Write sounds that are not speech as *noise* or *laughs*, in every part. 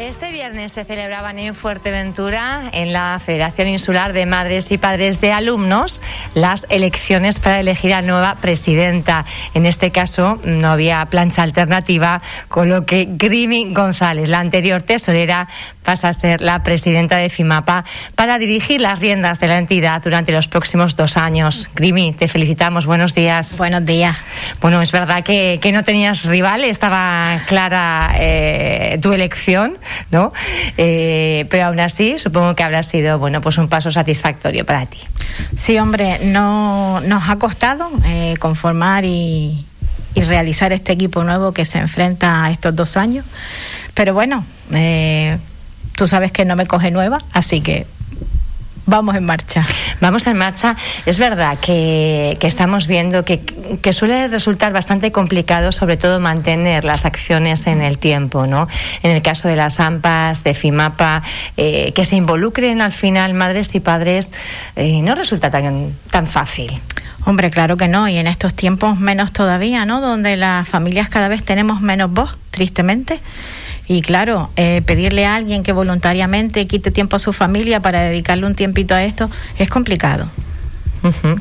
Este viernes se celebraban en Fuerteventura, en la Federación Insular de Madres y Padres de Alumnos, las elecciones para elegir a nueva presidenta. En este caso no había plancha alternativa, con lo que Grimi González, la anterior tesorera, pasa a ser la presidenta de FIMAPA para dirigir las riendas de la entidad durante los próximos dos años. Grimi, te felicitamos. Buenos días. Buenos días. Bueno, es verdad que, no tenías rival, estaba clara eh, tu elección. ¿No? Eh, pero aún así, supongo que habrá sido, bueno, pues un paso satisfactorio para ti. Sí, hombre, no nos ha costado eh, conformar y, realizar este equipo nuevo que se enfrenta a estos dos años, pero bueno, eh, tú sabes que no me coge nueva, así que Vamos en marcha. Vamos en marcha. Es verdad que, estamos viendo que, suele resultar bastante complicado, sobre todo, mantener las acciones en el tiempo, ¿no? En el caso de las AMPAs, de FIMAPA, eh, que se involucren al final madres y padres, eh, no resulta tan, tan fácil. Hombre, claro que no, y en estos tiempos menos todavía, ¿no? Donde las familias cada vez tenemos menos voz, tristemente. Y claro, eh, pedirle a alguien que voluntariamente quite tiempo a su familia para dedicarle un tiempito a esto es complicado.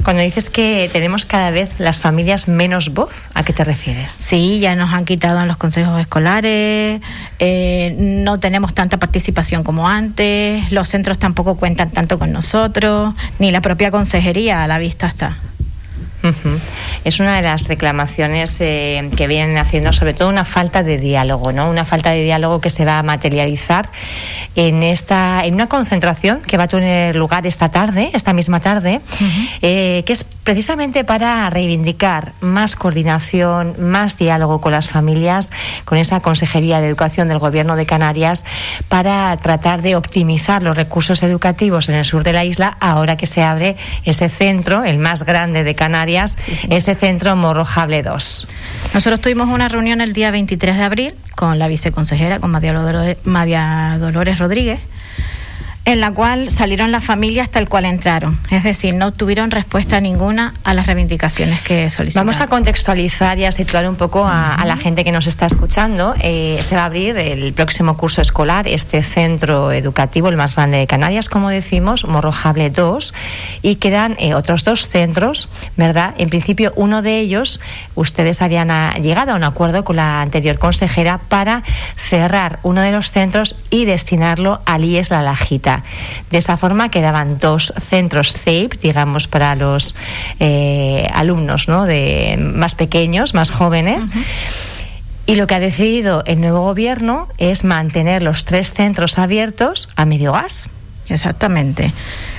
Cuando dices que tenemos cada vez las familias menos voz, ¿a qué te refieres? Sí, ya nos han quitado en los consejos escolares, eh, no tenemos tanta participación como antes, los centros tampoco cuentan tanto con nosotros, ni la propia consejería a la vista está. Es una de las reclamaciones eh, que vienen haciendo, sobre todo una falta de diálogo, ¿no? Una falta de diálogo que se va a materializar en esta, en una concentración que va a tener lugar esta tarde, esta misma tarde, eh, que es precisamente para reivindicar más coordinación, más diálogo con las familias, con esa Consejería de Educación del Gobierno de Canarias, para tratar de optimizar los recursos educativos en el sur de la isla, ahora que se abre ese centro, el más grande de Canarias ese centro Morrojable 2. Nosotros tuvimos una reunión el día 23 de abril con la viceconsejera, con María Dolores Rodríguez en la cual salieron las familias tal cual entraron. Es decir, no tuvieron respuesta ninguna a las reivindicaciones que solicitaron. Vamos a contextualizar y a situar un poco a, la gente que nos está escuchando. Eh, se va a abrir el próximo curso escolar este centro educativo, el más grande de Canarias, como decimos, Morrojable 2, y quedan eh, otros dos centros, ¿verdad? En principio, uno de ellos, ustedes habían ah, llegado a un acuerdo con la anterior consejera para cerrar uno de los centros y destinarlo al IES La Lajita. De esa forma quedaban dos centros CEIP, digamos, para los eh, alumnos ¿no? de más pequeños, más jóvenes. Y lo que ha decidido el nuevo gobierno es mantener los tres centros abiertos a medio gas. Exactamente.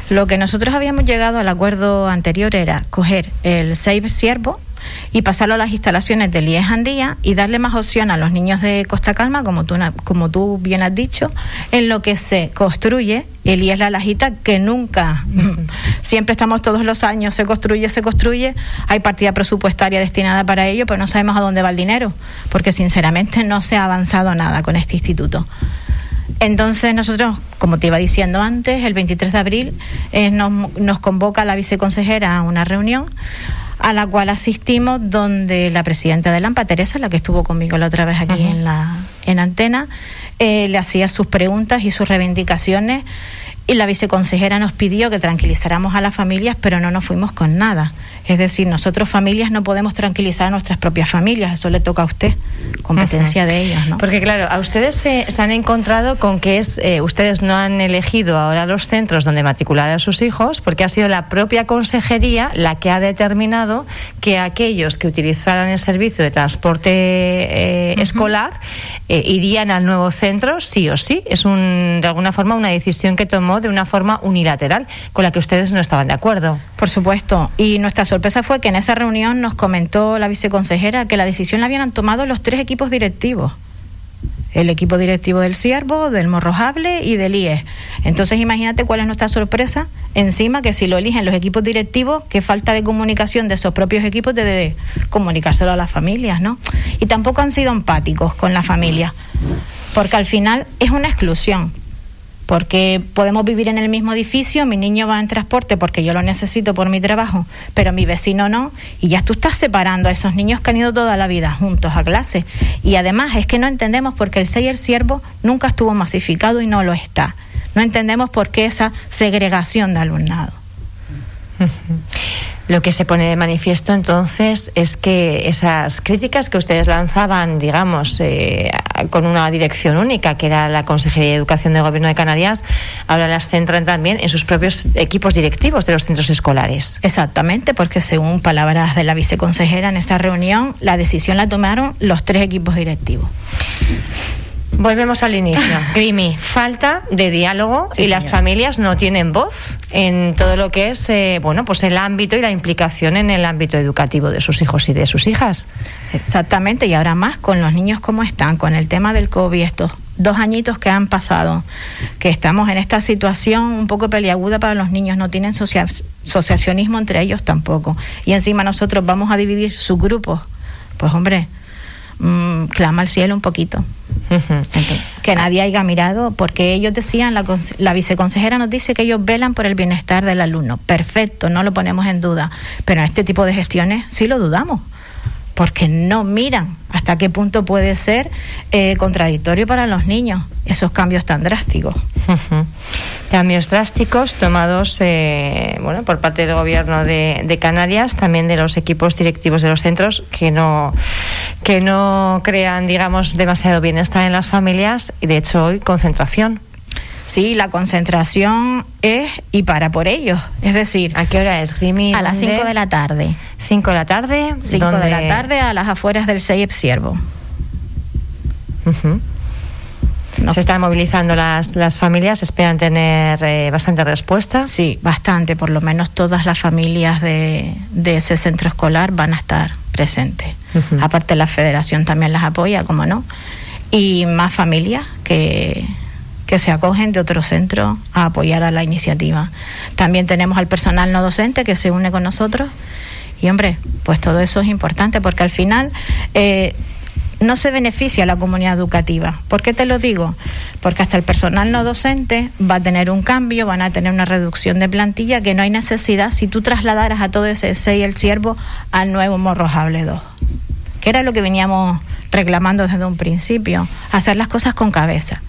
Lo que nosotros habíamos llegado al acuerdo anterior era coger el SAVE Siervo, y pasarlo a las instalaciones del IES Andía y darle más opción a los niños de Costa Calma, como tú, como tú bien has dicho, en lo que se construye el IES La Lajita, que nunca, *laughs* siempre estamos todos los años, se construye, se construye, hay partida presupuestaria destinada para ello, pero no sabemos a dónde va el dinero, porque sinceramente no se ha avanzado nada con este instituto. Entonces nosotros, como te iba diciendo antes, el 23 de abril eh, nos, nos convoca la viceconsejera a una reunión a la cual asistimos donde la presidenta de Lampa, Teresa, la que estuvo conmigo la otra vez aquí en la en antena, eh, le hacía sus preguntas y sus reivindicaciones y la viceconsejera nos pidió que tranquilizáramos a las familias, pero no nos fuimos con nada. Es decir, nosotros familias no podemos tranquilizar a nuestras propias familias, eso le toca a usted, competencia de ellas. ¿no? Porque claro, a ustedes se, han encontrado con que es, eh, ustedes no han elegido ahora los centros donde matricular a sus hijos, porque ha sido la propia consejería la que ha determinado que aquellos que utilizaran el servicio de transporte eh, escolar eh, irían al nuevo centro sí o sí. Es un, de alguna forma una decisión que tomó de una forma unilateral, con la que ustedes no estaban de acuerdo. Por supuesto. Y nuestra sorpresa fue que en esa reunión nos comentó la viceconsejera que la decisión la habían tomado los tres equipos directivos el equipo directivo del Ciervo, del Morrojable y del IES. Entonces imagínate cuál es nuestra sorpresa. Encima que si lo eligen los equipos directivos, qué falta de comunicación de esos propios equipos de, de comunicárselo a las familias, ¿no? Y tampoco han sido empáticos con la familia, porque al final es una exclusión porque podemos vivir en el mismo edificio, mi niño va en transporte porque yo lo necesito por mi trabajo, pero mi vecino no, y ya tú estás separando a esos niños que han ido toda la vida juntos a clase. Y además es que no entendemos por qué el 6 y el siervo nunca estuvo masificado y no lo está. No entendemos por qué esa segregación de alumnado. *laughs* Lo que se pone de manifiesto entonces es que esas críticas que ustedes lanzaban, digamos, eh, con una dirección única, que era la Consejería de Educación del Gobierno de Canarias, ahora las centran también en sus propios equipos directivos de los centros escolares. Exactamente, porque según palabras de la viceconsejera en esa reunión, la decisión la tomaron los tres equipos directivos. Volvemos al inicio. *laughs* Grimi, falta de diálogo y las familias no tienen voz en todo lo que es eh, bueno, pues el ámbito y la implicación en el ámbito educativo de sus hijos y de sus hijas. Exactamente, y ahora más con los niños como están, con el tema del COVID, estos dos añitos que han pasado, que estamos en esta situación un poco peliaguda para los niños, no tienen asociacionismo entre ellos tampoco. Y encima nosotros vamos a dividir sus grupos. Pues hombre, mmm, clama al cielo un poquito. que nadie haya mirado, porque ellos decían, la, la viceconsejera nos dice que ellos velan por el bienestar del alumno. Perfecto, no lo ponemos en duda, pero en este tipo de gestiones sí lo dudamos porque no miran hasta qué punto puede ser eh, contradictorio para los niños esos cambios tan drásticos. Cambios drásticos tomados eh, bueno, por parte del gobierno de, Canarias, también de los equipos directivos de los centros que no, que no crean, digamos, demasiado bienestar en las familias y de hecho hoy concentración. Sí, la concentración es y para por ellos. Es decir, ¿a qué hora es, Grimi? A las 5 de la tarde. 5 de la tarde. 5 de la tarde a las afueras del CEIEP Siervo. Se están movilizando las, las familias, esperan tener eh, bastante respuesta. Sí, bastante, por lo menos todas las familias de, de ese centro escolar van a estar presentes. Aparte la federación también las apoya, como no. Y más familias que, que se acogen de otro centro a apoyar a la iniciativa. También tenemos al personal no docente que se une con nosotros y hombre, pues todo eso es importante porque al final eh, no se beneficia a la comunidad educativa. ¿Por qué te lo digo? Porque hasta el personal no docente va a tener un cambio, van a tener una reducción de plantilla que no hay necesidad si tú trasladaras a todo ese 6 y el siervo al nuevo Morrojable 2. Que era lo que veníamos reclamando desde un principio, hacer las cosas con cabeza.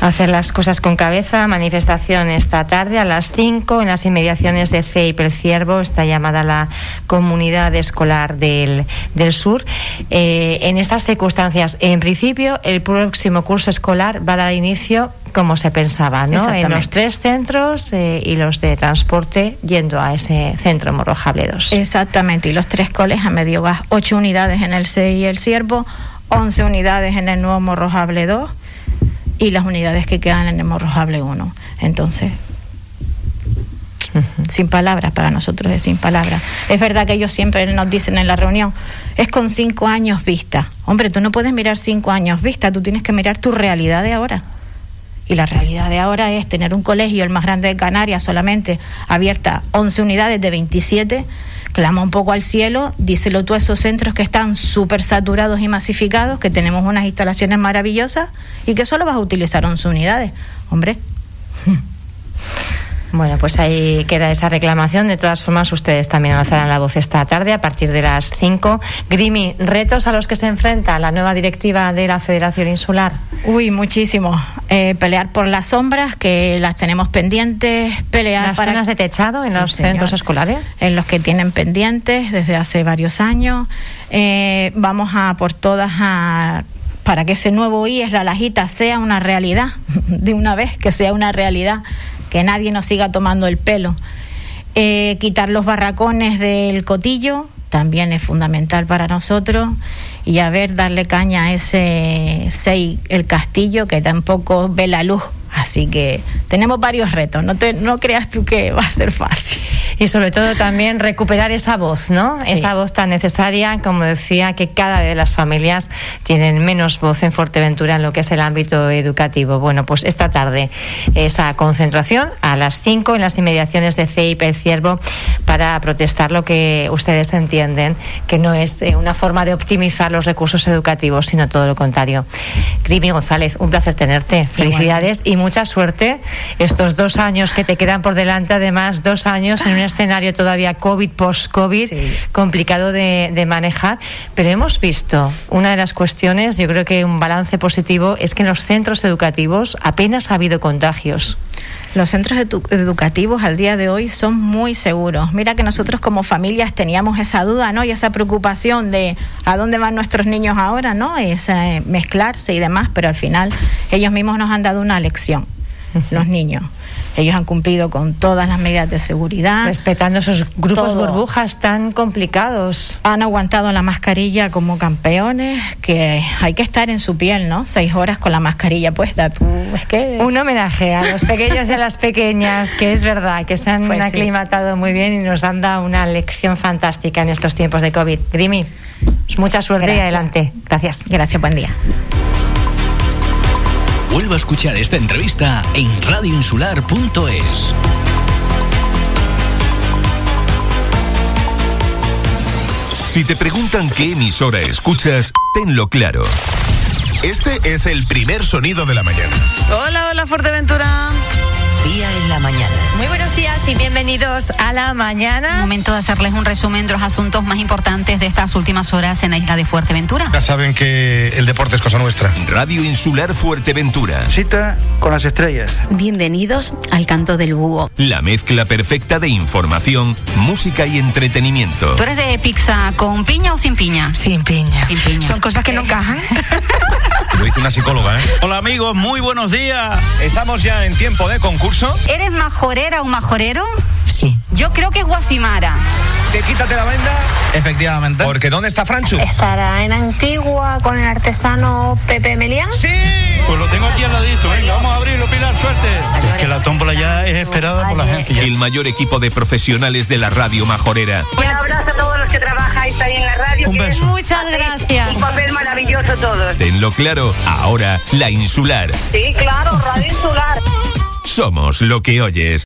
Hacer las cosas con cabeza. Manifestación esta tarde a las 5 en las inmediaciones de CEIP El Ciervo. Está llamada la Comunidad Escolar del, del Sur. Eh, en estas circunstancias, en principio, el próximo curso escolar va a dar inicio como se pensaba, ¿no? En los tres centros eh, y los de transporte yendo a ese centro Morrojable 2. Exactamente, y los tres coles a medio gas, ocho unidades en el CEI y el Ciervo, 11 unidades en el nuevo Morrojable 2 y las unidades que quedan en el Morrojable 1. Entonces, sin palabras, para nosotros es sin palabras. Es verdad que ellos siempre nos dicen en la reunión, es con cinco años vista. Hombre, tú no puedes mirar cinco años vista, tú tienes que mirar tu realidad de ahora. Y la realidad de ahora es tener un colegio, el más grande de Canarias, solamente abierta 11 unidades de 27 clama un poco al cielo, díselo tú a esos centros que están súper saturados y masificados, que tenemos unas instalaciones maravillosas y que solo vas a utilizar 11 unidades. Hombre. Bueno, pues ahí queda esa reclamación. De todas formas, ustedes también alzarán la voz esta tarde a partir de las 5. Grimi, retos a los que se enfrenta la nueva directiva de la Federación Insular. Uy, muchísimo. Eh, pelear por las sombras, que las tenemos pendientes, pelear ¿Las para... zonas de techado en los centros escolares? En los que tienen pendientes desde hace varios años. Eh, vamos a por todas a para que ese nuevo IES, la lajita, sea una realidad, *laughs* de una vez, que sea una realidad que nadie nos siga tomando el pelo. Eh, quitar los barracones del cotillo también es fundamental para nosotros y a ver darle caña a ese sei, el castillo que tampoco ve la luz así que tenemos varios retos no te no creas tú que va a ser fácil y sobre todo también recuperar esa voz, ¿no? Esa voz tan necesaria, como decía, que cada vez las familias tienen menos voz en Fuerteventura en lo que es el ámbito educativo. Bueno, pues esta tarde esa concentración a las 5 en las inmediaciones de CEIP El Ciervo para protestar lo que ustedes entienden que no es eh, una forma de optimizar los recursos educativos, sino todo lo contrario. Grimi González, un placer tenerte. Felicidades y mucha suerte estos dos años que te quedan por delante, además dos años en un escenario todavía COVID, post-COVID, complicado de, de manejar. Pero hemos visto una de las cuestiones, yo creo que un balance positivo, es que en los centros educativos apenas ha habido contagios. Los centros edu- educativos al día de hoy son muy seguros. Mira que nosotros como familias teníamos esa duda, ¿no? Y esa preocupación de a dónde van nuestros niños ahora, ¿no? Ese, eh, mezclarse y demás, pero al final ellos mismos nos han dado una lección, los niños. Ellos han cumplido con todas las medidas de seguridad. Respetando esos grupos Todo. burbujas tan complicados. Han aguantado la mascarilla como campeones, que hay que estar en su piel, ¿no? Seis horas con la mascarilla puesta. Tú, es que... Un homenaje a los pequeños y a las pequeñas, que es verdad, que se han Pues sí. aclimatado muy bien y nos han dado una lección fantástica en estos tiempos de COVID. Grimi, mucha suerte y adelante. Gracias. Gracias, buen día. Vuelva a escuchar esta entrevista en radioinsular.es. Si te preguntan qué emisora escuchas, tenlo claro. Este es el primer sonido de la mañana. Hola, hola Fuerteventura. Día en la mañana. Muy buenos días y bienvenidos a la mañana. Momento de hacerles un resumen de los asuntos más importantes de estas últimas horas en la isla de Fuerteventura. Ya saben que el deporte es cosa nuestra. Radio Insular Fuerteventura. Cita con las estrellas. Bienvenidos al canto del búho. La mezcla perfecta de información, música y entretenimiento. ¿Tú eres de pizza con piña o sin piña? Sin piña. Sin piña. Son cosas que no encajan. *laughs* Lo dice una psicóloga, ¿eh? Hola amigos, muy buenos días. Estamos ya en tiempo de concurso. ¿Eres majorera o majorero? Sí. Yo creo que es Guasimara. Te quítate la venda. Efectivamente. Porque ¿dónde está Franchu? ¿Estará en Antigua con el artesano Pepe Melián? Sí. Pues lo tengo aquí al ladito, venga, vamos a abrirlo, Pilar, suerte. Es que la tómbola ya es esperada por la gente. ya. El mayor equipo de profesionales de la radio majorera. Un abrazo a todos los que trabajáis ahí en la radio. Un beso. Muchas gracias. Un papel maravilloso todos. Tenlo claro, ahora la Insular. Sí, claro, Radio Insular. Somos lo que oyes.